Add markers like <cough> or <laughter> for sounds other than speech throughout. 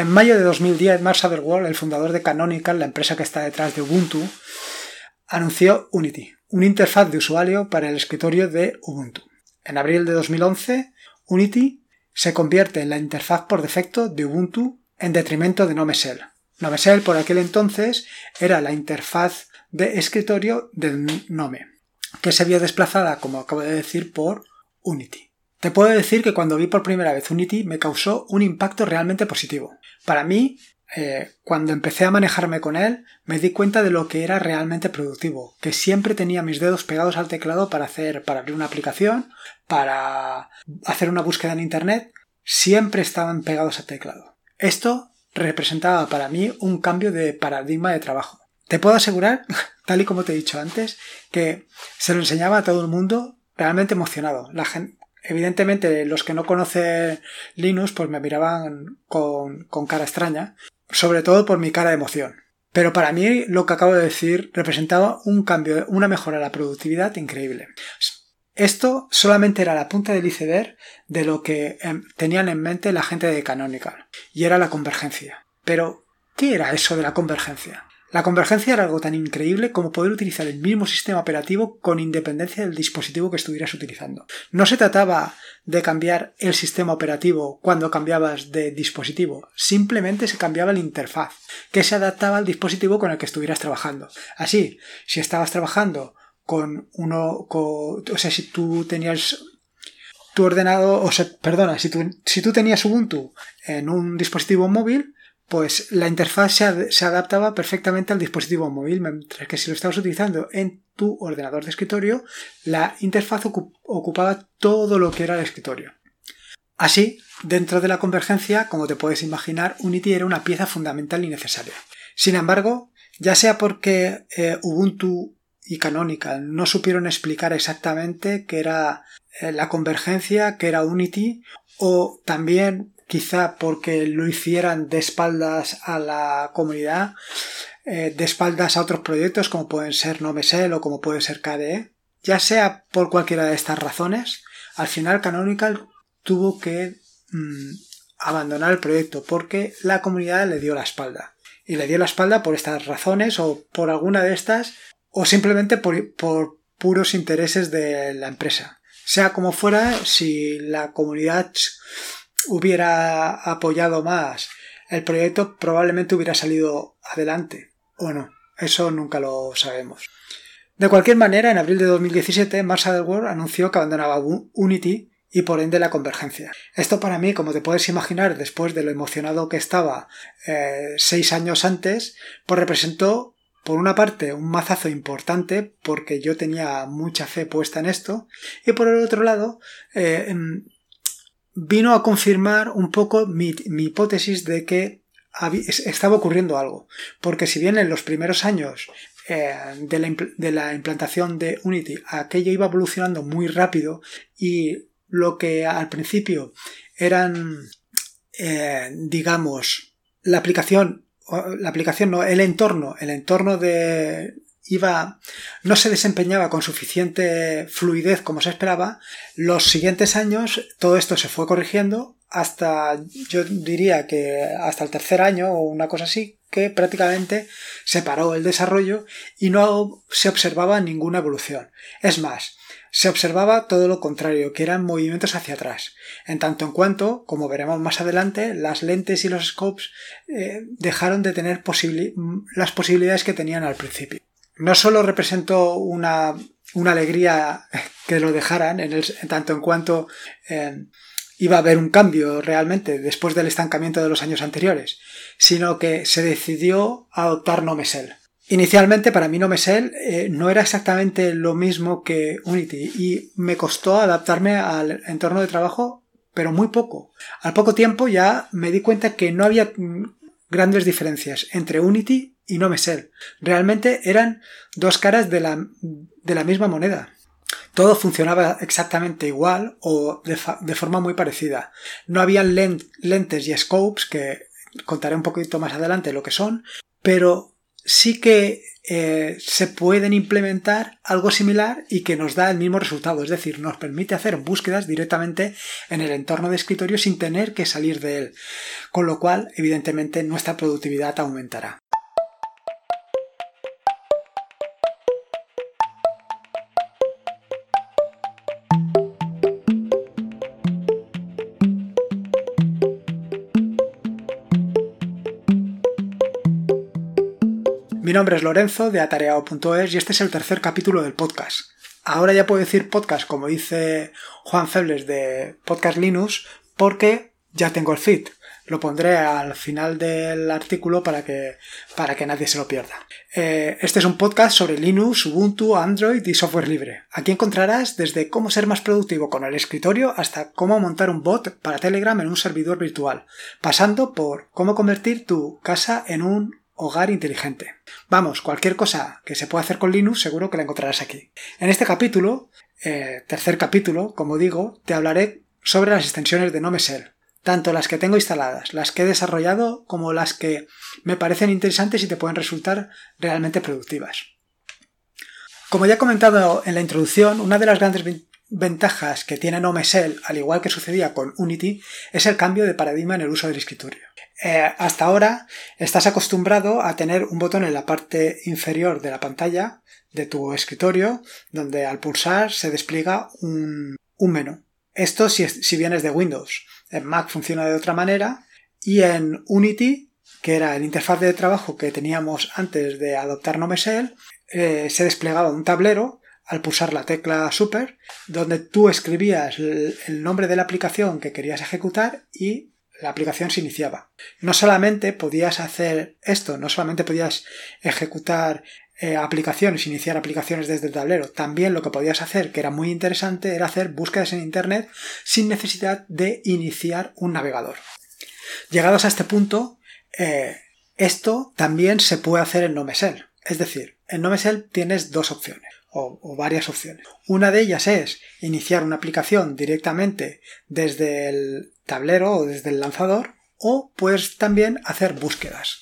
En mayo de 2010, Mark Zuckerberg, el fundador de Canonical, la empresa que está detrás de Ubuntu, anunció Unity, una interfaz de usuario para el escritorio de Ubuntu. En abril de 2011, Unity se convierte en la interfaz por defecto de Ubuntu en detrimento de Nomesel. Nomesel por aquel entonces era la interfaz de escritorio del Nome, que se vio desplazada, como acabo de decir, por Unity. Te puedo decir que cuando vi por primera vez Unity me causó un impacto realmente positivo. Para mí, eh, cuando empecé a manejarme con él, me di cuenta de lo que era realmente productivo, que siempre tenía mis dedos pegados al teclado para hacer, para abrir una aplicación, para hacer una búsqueda en internet, siempre estaban pegados al teclado. Esto representaba para mí un cambio de paradigma de trabajo. Te puedo asegurar, <laughs> tal y como te he dicho antes, que se lo enseñaba a todo el mundo realmente emocionado. Evidentemente, los que no conocen Linux, pues me miraban con, con cara extraña, sobre todo por mi cara de emoción. Pero para mí lo que acabo de decir representaba un cambio, una mejora de la productividad increíble. Esto solamente era la punta del iceberg de lo que em, tenían en mente la gente de Canonical, y era la convergencia. Pero, ¿qué era eso de la convergencia? La convergencia era algo tan increíble como poder utilizar el mismo sistema operativo con independencia del dispositivo que estuvieras utilizando. No se trataba de cambiar el sistema operativo cuando cambiabas de dispositivo, simplemente se cambiaba la interfaz, que se adaptaba al dispositivo con el que estuvieras trabajando. Así, si estabas trabajando con uno, o sea, si tú tenías tu ordenador, o sea, perdona, si tú, si tú tenías Ubuntu en un dispositivo móvil, pues la interfaz se, adaptaba perfectamente al dispositivo móvil, mientras que si lo estabas utilizando en tu ordenador de escritorio, la interfaz ocupaba todo lo que era el escritorio. Así, dentro de la convergencia, como te puedes imaginar, Unity era una pieza fundamental y necesaria. Sin embargo, ya sea porque eh, Ubuntu y Canonical no supieron explicar exactamente qué era eh, la convergencia, qué era Unity, o también quizá porque lo hicieran de espaldas a la comunidad, eh, de espaldas a otros proyectos como pueden ser Nomesel o como puede ser KDE. Ya sea por cualquiera de estas razones, al final Canonical tuvo que mm, abandonar el proyecto porque la comunidad le dio la espalda. Y le dio la espalda por estas razones o por alguna de estas o simplemente por, por puros intereses de la empresa. Sea como fuera, si la comunidad hubiera apoyado más el proyecto, probablemente hubiera salido adelante. O no, eso nunca lo sabemos. De cualquier manera, en abril de 2017, Mark Zuckerberg anunció que abandonaba Unity y por ende la convergencia. Esto para mí, como te puedes imaginar, después de lo emocionado que estaba eh, seis años antes, pues representó, por una parte, un mazazo importante, porque yo tenía mucha fe puesta en esto, y por el otro lado, eh, vino a confirmar un poco mi, hipótesis de que estaba ocurriendo algo. Porque si bien en los primeros años eh, de, la, implantación de Unity aquello iba evolucionando muy rápido y lo que al principio eran, eh, digamos, la aplicación, la aplicación no, el entorno, el entorno de, iba, no se desempeñaba con suficiente fluidez como se esperaba, los siguientes años todo esto se fue corrigiendo hasta, yo diría que hasta el tercer año o una cosa así, que prácticamente se paró el desarrollo y no se observaba ninguna evolución. Es más, se observaba todo lo contrario, que eran movimientos hacia atrás. En tanto en cuanto, como veremos más adelante, las lentes y los scopes eh, dejaron de tener las posibilidades que tenían al principio no solo representó una, alegría que lo dejaran, en, tanto en cuanto eh, iba a haber un cambio realmente después del estancamiento de los años anteriores, sino que se decidió adoptar Nomesel. Inicialmente para mí Nomesel eh, no era exactamente lo mismo que Unity y me costó adaptarme al entorno de trabajo, pero muy poco. Al poco tiempo ya me di cuenta que no había mm, grandes diferencias entre Unity y no Mesel. Realmente eran dos caras de la, de la misma moneda. Todo funcionaba exactamente igual o de, forma muy parecida. No habían lentes y scopes, que contaré un poquito más adelante lo que son, pero sí que eh, se pueden implementar algo similar y que nos da el mismo resultado, es decir, nos permite hacer búsquedas directamente en el entorno de escritorio sin tener que salir de él, con lo cual evidentemente nuestra productividad aumentará. Mi nombre es Lorenzo de atareado.es y este es el tercer capítulo del podcast. Ahora ya puedo decir podcast como dice Juan Febles de Podcast Linux porque ya tengo el feed. Lo pondré al final del artículo para que, para que nadie se lo pierda. Eh, este es un podcast sobre Linux, Ubuntu, Android y software libre. Aquí encontrarás desde cómo ser más productivo con el escritorio hasta cómo montar un bot para Telegram en un servidor virtual, pasando por cómo convertir tu casa en un hogar inteligente. Vamos, cualquier cosa que se pueda hacer con Linux seguro que la encontrarás aquí. En este capítulo, eh, tercer capítulo, como digo, te hablaré sobre las extensiones de NoMesel, tanto las que tengo instaladas, las que he desarrollado, como las que me parecen interesantes y te pueden resultar realmente productivas. Como ya he comentado en la introducción, una de las grandes ventajas que tiene NoMesel, al igual que sucedía con Unity, es el cambio de paradigma en el uso del escritorio. Eh, hasta ahora estás acostumbrado a tener un botón en la parte inferior de la pantalla de tu escritorio donde al pulsar se despliega un, menú. Esto si, si vienes de Windows. En Mac funciona de otra manera y en Unity, que era el interfaz de trabajo que teníamos antes de adoptar NoMesel, eh, se desplegaba un tablero al pulsar la tecla Super, donde tú escribías el nombre de la aplicación que querías ejecutar y la aplicación se iniciaba. No solamente podías hacer esto, no solamente podías ejecutar eh, aplicaciones, iniciar aplicaciones desde el tablero, también lo que podías hacer, que era muy interesante, era hacer búsquedas en Internet sin necesidad de iniciar un navegador. Llegados a este punto, eh, esto también se puede hacer en NoMesel. Es decir, en NoMesel tienes dos opciones o, varias opciones. Una de ellas es iniciar una aplicación directamente desde el tablero o desde el lanzador o puedes también hacer búsquedas.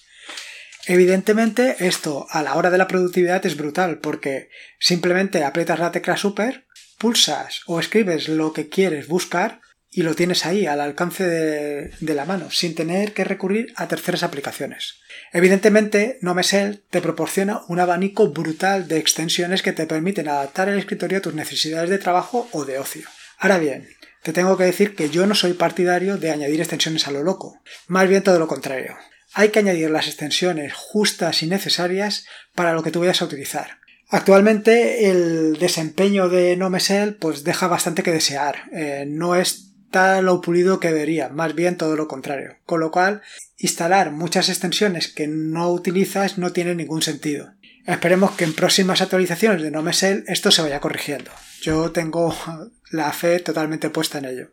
Evidentemente esto a la hora de la productividad es brutal porque simplemente aprietas la tecla super, pulsas o escribes lo que quieres buscar y lo tienes ahí al alcance de, la mano sin tener que recurrir a terceras aplicaciones. Evidentemente, NoMesel te proporciona un abanico brutal de extensiones que te permiten adaptar el escritorio a tus necesidades de trabajo o de ocio. Ahora bien, te tengo que decir que yo no soy partidario de añadir extensiones a lo loco, más bien todo lo contrario. Hay que añadir las extensiones justas y necesarias para lo que tú vayas a utilizar. Actualmente el desempeño de NoMesel pues deja bastante que desear. Eh, no es está lo pulido que debería, más bien todo lo contrario. Con lo cual, instalar muchas extensiones que no utilizas no tiene ningún sentido. Esperemos que en próximas actualizaciones de NoMesel esto se vaya corrigiendo. Yo tengo la fe totalmente puesta en ello.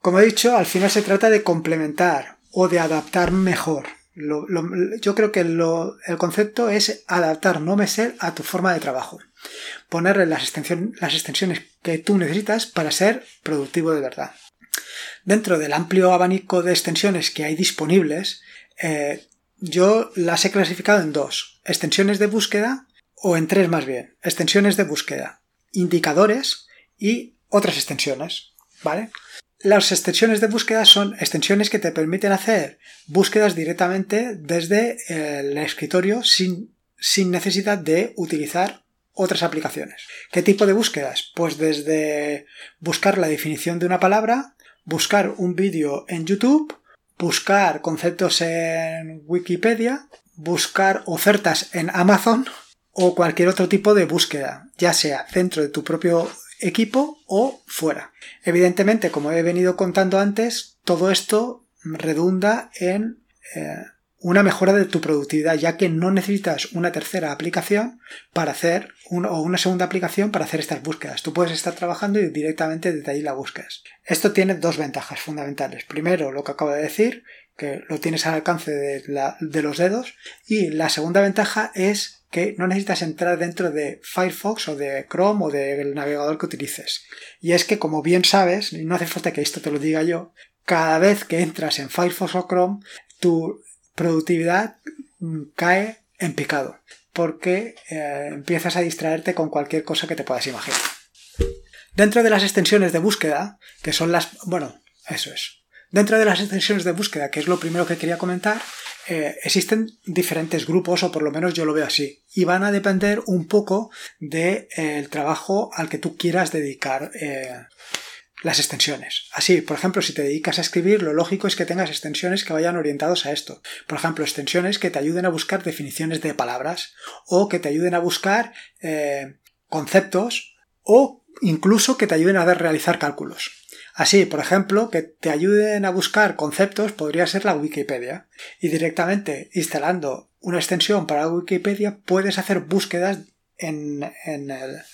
Como he dicho, al final se trata de complementar o de adaptar mejor. yo creo que el concepto es adaptar NoMesel a tu forma de trabajo ponerle las, extensiones que tú necesitas para ser productivo de verdad. Dentro del amplio abanico de extensiones que hay disponibles, eh, yo las he clasificado en dos, extensiones de búsqueda o en tres más bien, extensiones de búsqueda, indicadores y otras extensiones, ¿vale? Las extensiones de búsqueda son extensiones que te permiten hacer búsquedas directamente desde el escritorio sin, sin necesidad de utilizar otras aplicaciones. ¿Qué tipo de búsquedas? Pues desde buscar la definición de una palabra, buscar un vídeo en YouTube, buscar conceptos en Wikipedia, buscar ofertas en Amazon o cualquier otro tipo de búsqueda, ya sea dentro de tu propio equipo o fuera. Evidentemente, como he venido contando antes, todo esto redunda en eh, una mejora de tu productividad, ya que no necesitas una tercera aplicación para hacer o una segunda aplicación para hacer estas búsquedas. Tú puedes estar trabajando y directamente desde ahí la buscas. Esto tiene dos ventajas fundamentales. Primero, lo que acabo de decir, que lo tienes al alcance de, de los dedos. Y la segunda ventaja es que no necesitas entrar dentro de Firefox o de Chrome o del navegador que utilices. Y es que, como bien sabes, y no hace falta que esto te lo diga yo, cada vez que entras en Firefox o Chrome, tu productividad cae en picado, porque eh, empiezas a distraerte con cualquier cosa que te puedas imaginar. Dentro de las extensiones de búsqueda, que son las... Bueno, eso es. Dentro de las extensiones de búsqueda, que es lo primero que quería comentar, eh, existen diferentes grupos, o por lo menos yo lo veo así, y van a depender un poco del eh, trabajo al que tú quieras dedicar las extensiones. Así, por ejemplo, si te dedicas a escribir, lo lógico es que tengas extensiones que vayan orientados a esto. Por ejemplo, extensiones que te ayuden a buscar definiciones de palabras o que te ayuden a buscar eh, conceptos o incluso que te ayuden a realizar cálculos. Así, por ejemplo, que te ayuden a buscar conceptos podría ser la Wikipedia. Y directamente instalando una extensión para Wikipedia puedes hacer búsquedas en,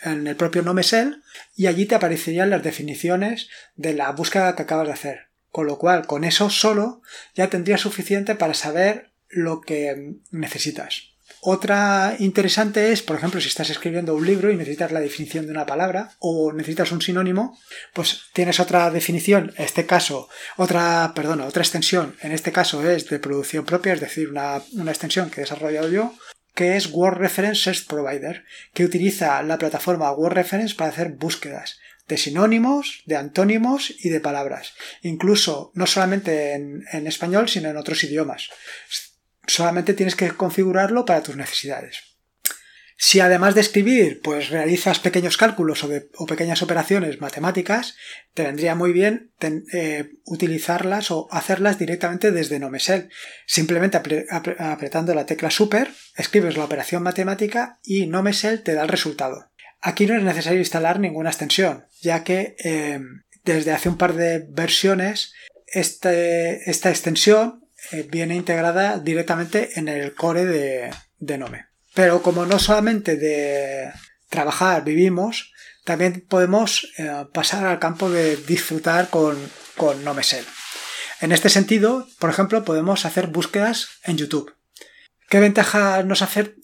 el, propio Nomesel y allí te aparecerían las definiciones de la búsqueda que acabas de hacer. Con lo cual, con eso solo ya tendrías suficiente para saber lo que necesitas. Otra interesante es, por ejemplo, si estás escribiendo un libro y necesitas la definición de una palabra o necesitas un sinónimo, pues tienes otra definición, en este caso, otra, perdona, otra extensión, en este caso es de producción propia, es decir, una, una extensión que he desarrollado yo, que es Word Reference Search Provider, que utiliza la plataforma Word Reference para hacer búsquedas de sinónimos, de antónimos y de palabras. Incluso no solamente en, en español, sino en otros idiomas. Solamente tienes que configurarlo para tus necesidades. Si además de escribir, pues realizas pequeños cálculos o, pequeñas operaciones matemáticas, te vendría muy bien eh, utilizarlas o hacerlas directamente desde Nomesel. Simplemente apretando la tecla Super, escribes la operación matemática y Nomesel te da el resultado. Aquí no es necesario instalar ninguna extensión, ya que eh, desde hace un par de versiones este, esta extensión eh, viene integrada directamente en el core de, de Nome. Pero como no solamente de trabajar vivimos, también podemos eh, pasar al campo de disfrutar con, con Nomesel. En este sentido, por ejemplo, podemos hacer búsquedas en YouTube. ¿Qué ventaja nos, hacer,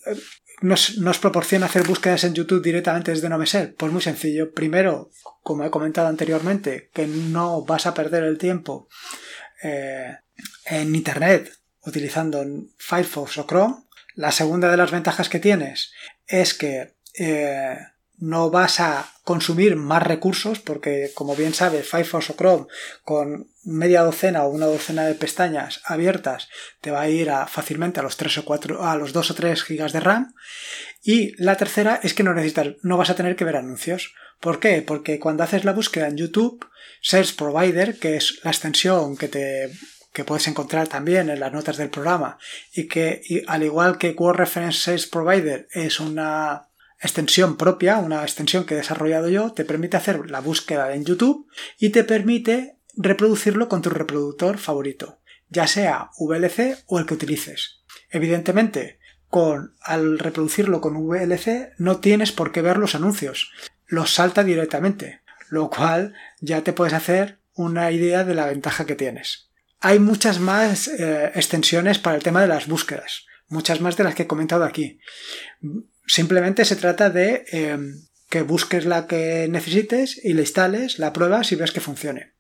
nos, nos, proporciona hacer búsquedas en YouTube directamente desde Nomesel? Pues muy sencillo. Primero, como he comentado anteriormente, que no vas a perder el tiempo eh, en Internet utilizando Firefox o Chrome, la segunda de las ventajas que tienes es que eh, no vas a consumir más recursos porque, como bien sabes, Firefox o Chrome con media docena o una docena de pestañas abiertas te va a ir fácilmente a los 3 o 4, a los 2 o 3 gigas de RAM. Y la tercera es que no necesitas, no vas a tener que ver anuncios. ¿Por qué? Porque cuando haces la búsqueda en YouTube, Search Provider, que es la extensión que te que puedes encontrar también en las notas del programa y que al igual que Word Reference Sales Provider es una extensión propia, una extensión que he desarrollado yo, te permite hacer la búsqueda en YouTube y te permite reproducirlo con tu reproductor favorito, ya sea VLC o el que utilices. Evidentemente, con al reproducirlo con VLC no tienes por qué ver los anuncios, los salta directamente, lo cual ya te puedes hacer una idea de la ventaja que tienes. Hay muchas más eh, extensiones para el tema de las búsquedas, muchas más de las que he comentado aquí. Simplemente se trata de em, que busques la que necesites y la instales, la pruebas y ves que funcione.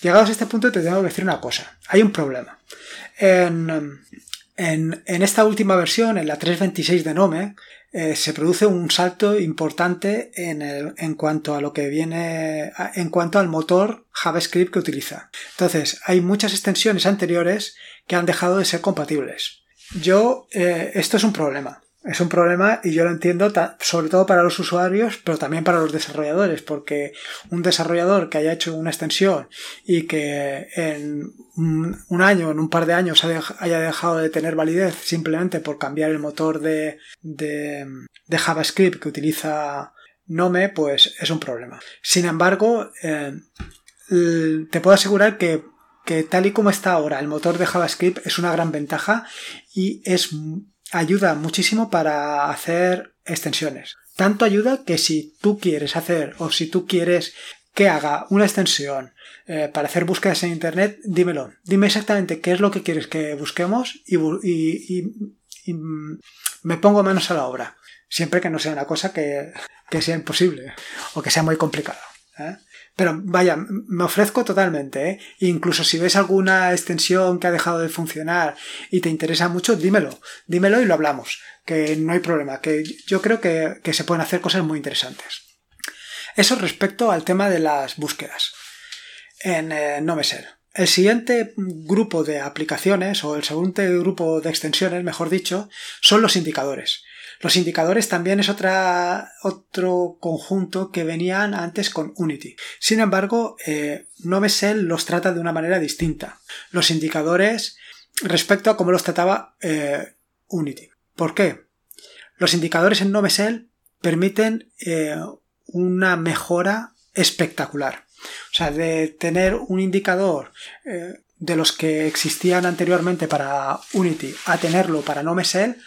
Llegados a este punto te tengo que decir una cosa. Hay un problema. En, en, en esta última versión, en la 3.26 de Nome, eh, se produce un salto importante en, el, en cuanto a lo que viene, en cuanto al motor JavaScript que utiliza. Entonces, hay muchas extensiones anteriores que han dejado de ser compatibles. Yo, eh, esto es un problema. Es un problema y yo lo entiendo sobre todo para los usuarios, pero también para los desarrolladores, porque un desarrollador que haya hecho una extensión y que en un año, en un par de años haya dejado de tener validez simplemente por cambiar el motor de, de, JavaScript que utiliza Nome, pues es un problema. Sin embargo, eh, te puedo asegurar que que tal y como está ahora el motor de JavaScript es una gran ventaja y es ayuda muchísimo para hacer extensiones. Tanto ayuda que si tú quieres hacer o si tú quieres que haga una extensión eh, para hacer búsquedas en Internet, dímelo. Dime exactamente qué es lo que quieres que busquemos y, me pongo manos a la obra. Siempre que no sea una cosa que, sea imposible o que sea muy complicada. ¿eh? Pero vaya, me ofrezco totalmente, ¿eh? Incluso si ves alguna extensión que ha dejado de funcionar y te interesa mucho, dímelo, dímelo y lo hablamos, que no hay problema, que yo creo que, se pueden hacer cosas muy interesantes. Eso respecto al tema de las búsquedas en eh, Nomesel. El siguiente grupo de aplicaciones, o el segundo grupo de extensiones, mejor dicho, son los indicadores. Los indicadores también es otra, otro conjunto que venían antes con Unity. Sin embargo, eh, Nomesel los trata de una manera distinta. Los indicadores respecto a cómo los trataba eh, Unity. ¿Por qué? Los indicadores en Nomesel permiten eh, una mejora espectacular. O sea, de tener un indicador eh, de los que existían anteriormente para Unity a tenerlo para Nomesel,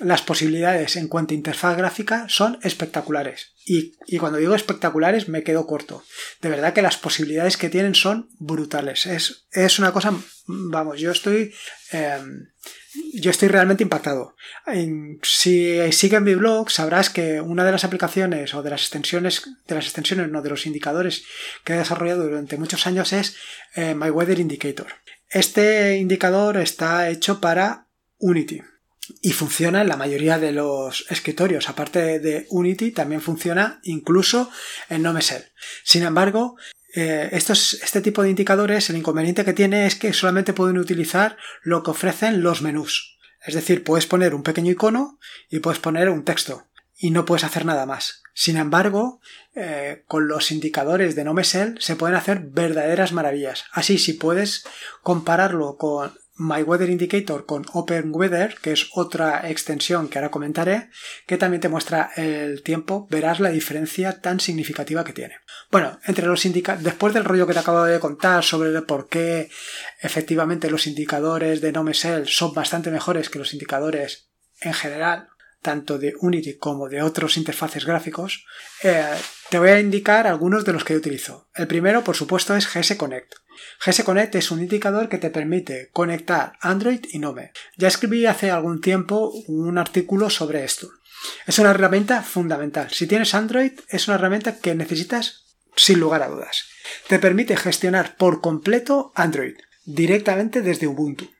las posibilidades en cuanto a interfaz gráfica son espectaculares. Y, cuando digo espectaculares me quedo corto. De verdad que las posibilidades que tienen son brutales. Es, es una cosa, vamos, yo estoy... Em, yo estoy realmente impactado. Si sigues mi blog, sabrás que una de las aplicaciones o de las extensiones, de las extensiones, no, de los indicadores que he desarrollado durante muchos años es eh, My Weather Indicator. Este indicador está hecho para Unity y funciona en la mayoría de los escritorios. Aparte de Unity, también funciona incluso en Nomesel. Sin embargo, eh, este tipo de indicadores, el inconveniente que tiene es que solamente pueden utilizar lo que ofrecen los menús. Es decir, puedes poner un pequeño icono y puedes poner un texto y no puedes hacer nada más. Sin embargo, eh, con los indicadores de Nomesel se pueden hacer verdaderas maravillas. Así, si puedes compararlo con My Weather Indicator con Open Weather, que es otra extensión que ahora comentaré, que también te muestra el tiempo, verás la diferencia tan significativa que tiene. Bueno, entre los indicadores, después del rollo que te acabo de contar sobre por qué efectivamente los indicadores de NoMesel son bastante mejores que los indicadores en general, tanto de Unity como de otros interfaces gráficos, eh, te voy a indicar algunos de los que utilizo. El primero, por supuesto, es GS Connect. GS Connect es un indicador que te permite conectar Android y Nome. Ya escribí hace algún tiempo un artículo sobre esto. Es una herramienta fundamental. Si tienes Android, es una herramienta que necesitas sin lugar a dudas. Te permite gestionar por completo Android directamente desde Ubuntu.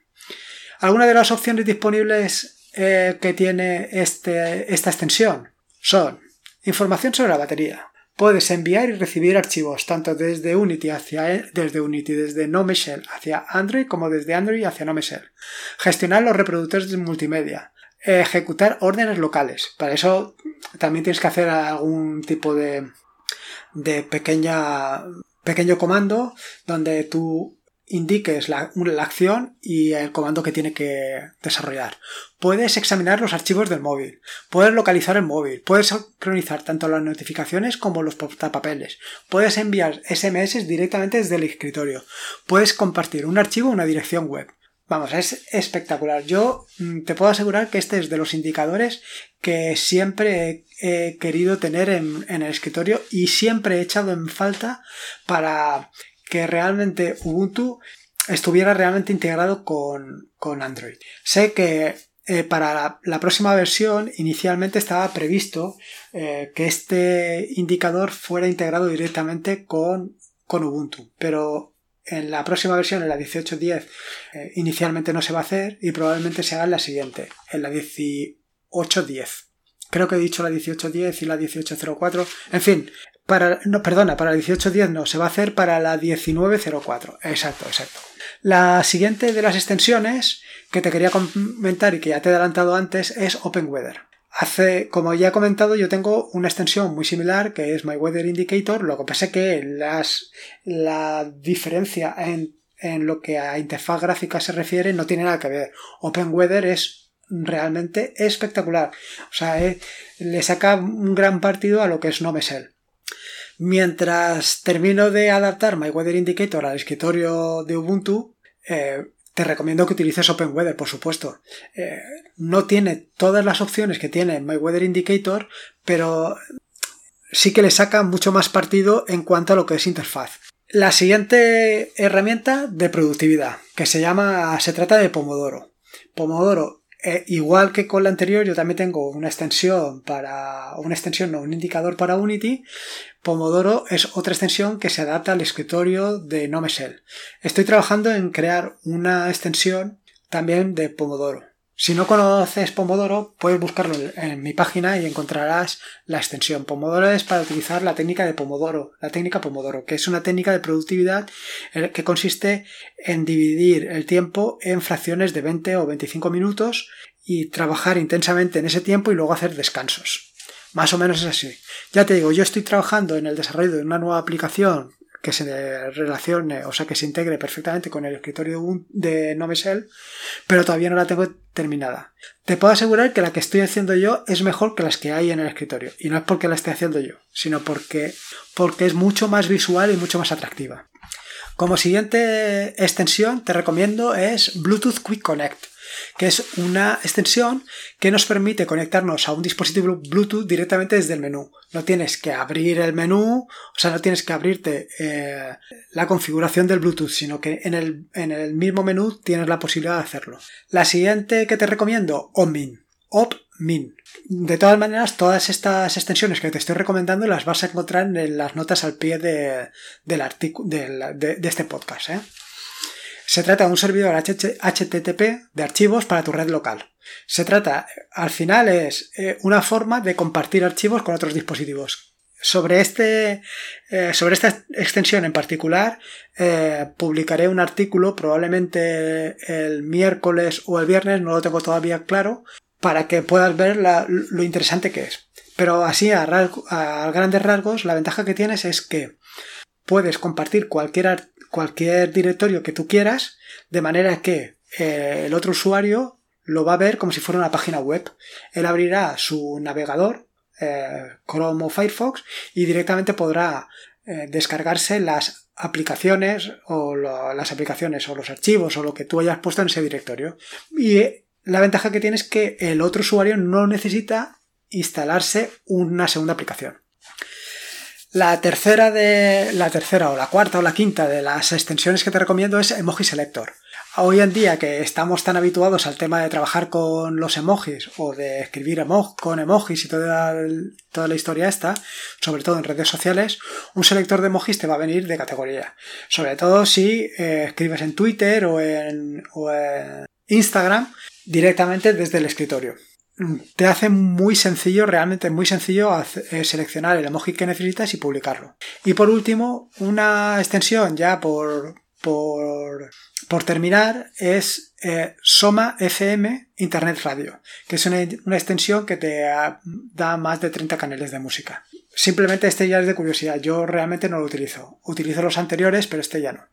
Algunas de las opciones disponibles eh, que tiene este, esta extensión son información sobre la batería. Puedes enviar y recibir archivos tanto desde Unity hacia desde Unity desde NoMeshell hacia Android como desde Android hacia NoMeshell. Gestionar los reproductores de multimedia. Ejecutar órdenes locales. Para eso también tienes que hacer algún tipo de, de pequeño comando donde tú indiques la, acción y el comando que tiene que desarrollar. Puedes examinar los archivos del móvil, puedes localizar el móvil, puedes sincronizar tanto las notificaciones como los portapapeles, puedes enviar SMS directamente desde el escritorio, puedes compartir un archivo o una dirección web. Vamos, es espectacular. Yo mm, te puedo asegurar que este es de los indicadores que siempre he, querido tener en, en el escritorio y siempre he echado en falta para que realmente Ubuntu estuviera realmente integrado con, Android. Sé que eh, para la, próxima versión inicialmente estaba previsto eh, que este indicador fuera integrado directamente con, con, Ubuntu, pero en la próxima versión, en la 18.10, eh, inicialmente no se va a hacer y probablemente se haga en la siguiente, en la 18.10. Creo que he dicho la 18.10 y la 18.04. En fin, para, no, perdona, para la 18.10 no, se va a hacer para la 19.04. Exacto, exacto. La siguiente de las extensiones que te quería comentar y que ya te he adelantado antes es Open Weather. Hace, como ya he comentado, yo tengo una extensión muy similar que es My Weather Indicator. Lo que pasa que las, la diferencia en, en lo que a interfaz gráfica se refiere no tiene nada que ver. Open Weather es realmente espectacular. O sea, eh, le saca un gran partido a lo que es Nomesel. Mientras termino de adaptar My Weather Indicator al escritorio de Ubuntu, eh, te recomiendo que utilices OpenWeather, por supuesto. Eh, no tiene todas las opciones que tiene My Weather Indicator, pero sí que le saca mucho más partido en cuanto a lo que es interfaz. La siguiente herramienta de productividad, que se llama, se trata de Pomodoro. Pomodoro Eh, igual que con la anterior, yo también tengo una extensión para, una extensión, no, un indicador para Unity. Pomodoro es otra extensión que se adapta al escritorio de NoMesel. Estoy trabajando en crear una extensión también de Pomodoro. Si no conoces Pomodoro, puedes buscarlo en mi página y encontrarás la extensión. Pomodoro es para utilizar la técnica de Pomodoro, la técnica Pomodoro, que es una técnica de productividad eh, que consiste en dividir el tiempo en fracciones de 20 o 25 minutos y trabajar intensamente en ese tiempo y luego hacer descansos. Más o menos es así. Ya te digo, yo estoy trabajando en el desarrollo de una nueva aplicación que se relacione, o sea, que se integre perfectamente con el escritorio de Novesel, pero todavía no la tengo terminada. Te puedo asegurar que la que estoy haciendo yo es mejor que las que hay en el escritorio. Y no es porque la esté haciendo yo, sino porque, porque es mucho más visual y mucho más atractiva. Como siguiente extensión te recomiendo es Bluetooth Quick Connect que es una extensión que nos permite conectarnos a un dispositivo Bluetooth directamente desde el menú. No tienes que abrir el menú, o sea, no tienes que abrirte eh, la configuración del Bluetooth, sino que en el, en el mismo menú tienes la posibilidad de hacerlo. La siguiente que te recomiendo, OMIN. OpMin. De todas maneras, todas estas extensiones que te estoy recomendando las vas a encontrar en las notas al pie de, del de, este podcast. ¿eh? Se trata de un servidor HTTP de archivos para tu red local. Se trata, al final, es eh, una forma de compartir archivos con otros dispositivos. Sobre, este, eh, sobre esta extensión en particular, eh, publicaré un artículo probablemente el miércoles o el viernes, no lo tengo todavía claro, para que puedas ver lo interesante que es. Pero así, a, a, grandes rasgos, la ventaja que tienes es que puedes compartir cualquier cualquier directorio que tú quieras, de manera que eh, el otro usuario lo va a ver como si fuera una página web. Él abrirá su navegador, eh, Chrome o Firefox, y directamente podrá eh, descargarse las aplicaciones o las aplicaciones o los archivos o lo que tú hayas puesto en ese directorio. Y la ventaja que tiene es que el otro usuario no necesita instalarse una segunda aplicación. La tercera de la tercera o la cuarta o la quinta de las extensiones que te recomiendo es Emoji Selector. Hoy en día que estamos tan habituados al tema de trabajar con los emojis o de escribir con emojis y toda, toda la historia esta, sobre todo en redes sociales, un selector de emojis te va a venir de categoría. Sobre todo si eh, escribes en Twitter o en Instagram directamente desde el escritorio te hace muy sencillo, realmente muy sencillo eh, seleccionar el emoji que necesitas y publicarlo. Y por último, una extensión ya por, por, por terminar es eh, Soma FM Internet Radio, que es una, una, extensión que te da más de 30 canales de música. Simplemente este ya es de curiosidad, yo realmente no lo utilizo. Utilizo los anteriores, pero este ya no.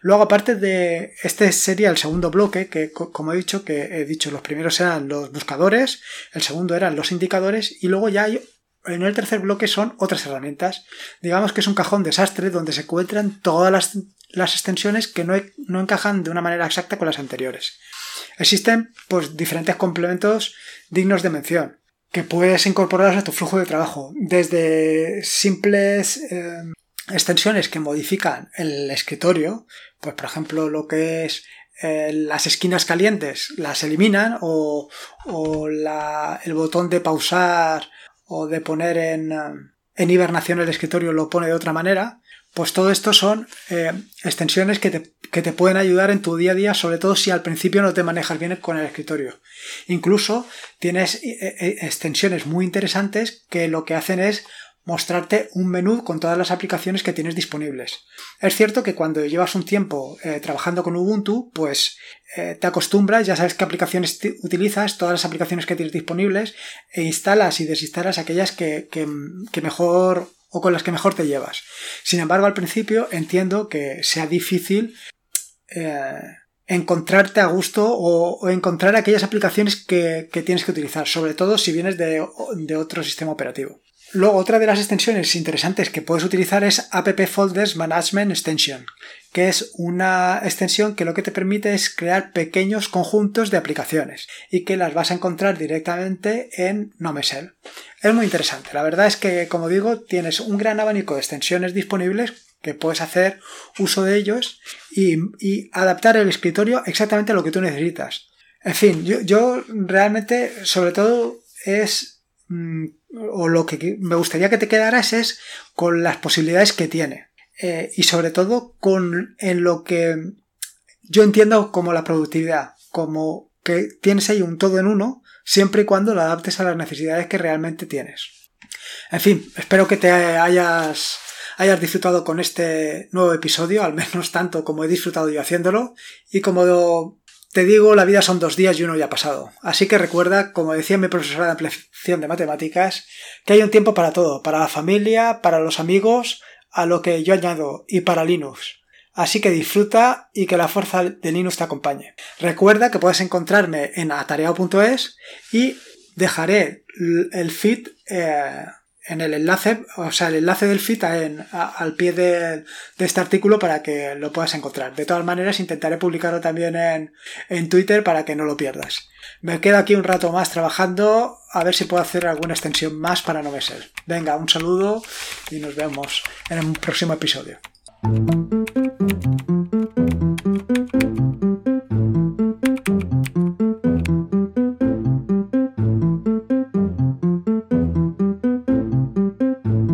Luego, aparte de este sería el segundo bloque, que como he dicho, que he dicho, los primeros eran los buscadores, el segundo eran los indicadores, y luego ya en el tercer bloque son otras herramientas. Digamos que es un cajón desastre donde se encuentran todas las, las extensiones que no, no encajan de una manera exacta con las anteriores. Existen pues diferentes complementos dignos de mención que puedes incorporar a tu flujo de trabajo, desde simples eh, extensiones que modifican el escritorio, pues por ejemplo lo que es eh, las esquinas calientes las eliminan o, o la, el botón de pausar o de poner en, en, hibernación el escritorio lo pone de otra manera, pues todo esto son eh, extensiones que te, que te pueden ayudar en tu día a día, sobre todo si al principio no te manejas bien con el escritorio. Incluso tienes eh, extensiones muy interesantes que lo que hacen es mostrarte un menú con todas las aplicaciones que tienes disponibles. Es cierto que cuando llevas un tiempo eh, trabajando con Ubuntu, pues eh, te acostumbras, ya sabes qué aplicaciones utilizas, todas las aplicaciones que tienes disponibles, e instalas y desinstalas aquellas que, mejor o con las que mejor te llevas. Sin embargo, al principio entiendo que sea difícil eh, encontrarte a gusto o, encontrar aquellas aplicaciones que, tienes que utilizar, sobre todo si vienes de otro sistema operativo. Luego, otra de las extensiones interesantes que puedes utilizar es App Folders Management Extension, que es una extensión que lo que te permite es crear pequeños conjuntos de aplicaciones y que las vas a encontrar directamente en Nomesel. Es muy interesante. La verdad es que, como digo, tienes un gran abanico de extensiones disponibles que puedes hacer uso de ellos y, adaptar el escritorio exactamente a lo que tú necesitas. En fin, yo, realmente, sobre todo, es. Mm, o lo que me gustaría que te quedaras es con las posibilidades que tiene. Eh, y sobre todo con en lo que yo entiendo como la productividad, como que tienes ahí un todo en uno, siempre y cuando lo adaptes a las necesidades que realmente tienes. En fin, espero que te hayas, hayas disfrutado con este nuevo episodio, al menos tanto como he disfrutado yo haciéndolo, y como te digo, la vida son dos días y uno ya ha pasado. Así que recuerda, como decía mi profesora de ampliación de matemáticas, que hay un tiempo para todo, para la familia, para los amigos, a lo que yo añado, y para Linux. Así que disfruta y que la fuerza de Linux te acompañe. Recuerda que puedes encontrarme en atareado.es y dejaré el feed eh, en el enlace, o sea, el enlace del feed al pie de, este artículo para que lo puedas encontrar. De todas maneras, intentaré publicarlo también en, en Twitter para que no lo pierdas. Me quedo aquí un rato más trabajando a ver si puedo hacer alguna extensión más para no ser. Venga, un saludo y nos vemos en un próximo episodio.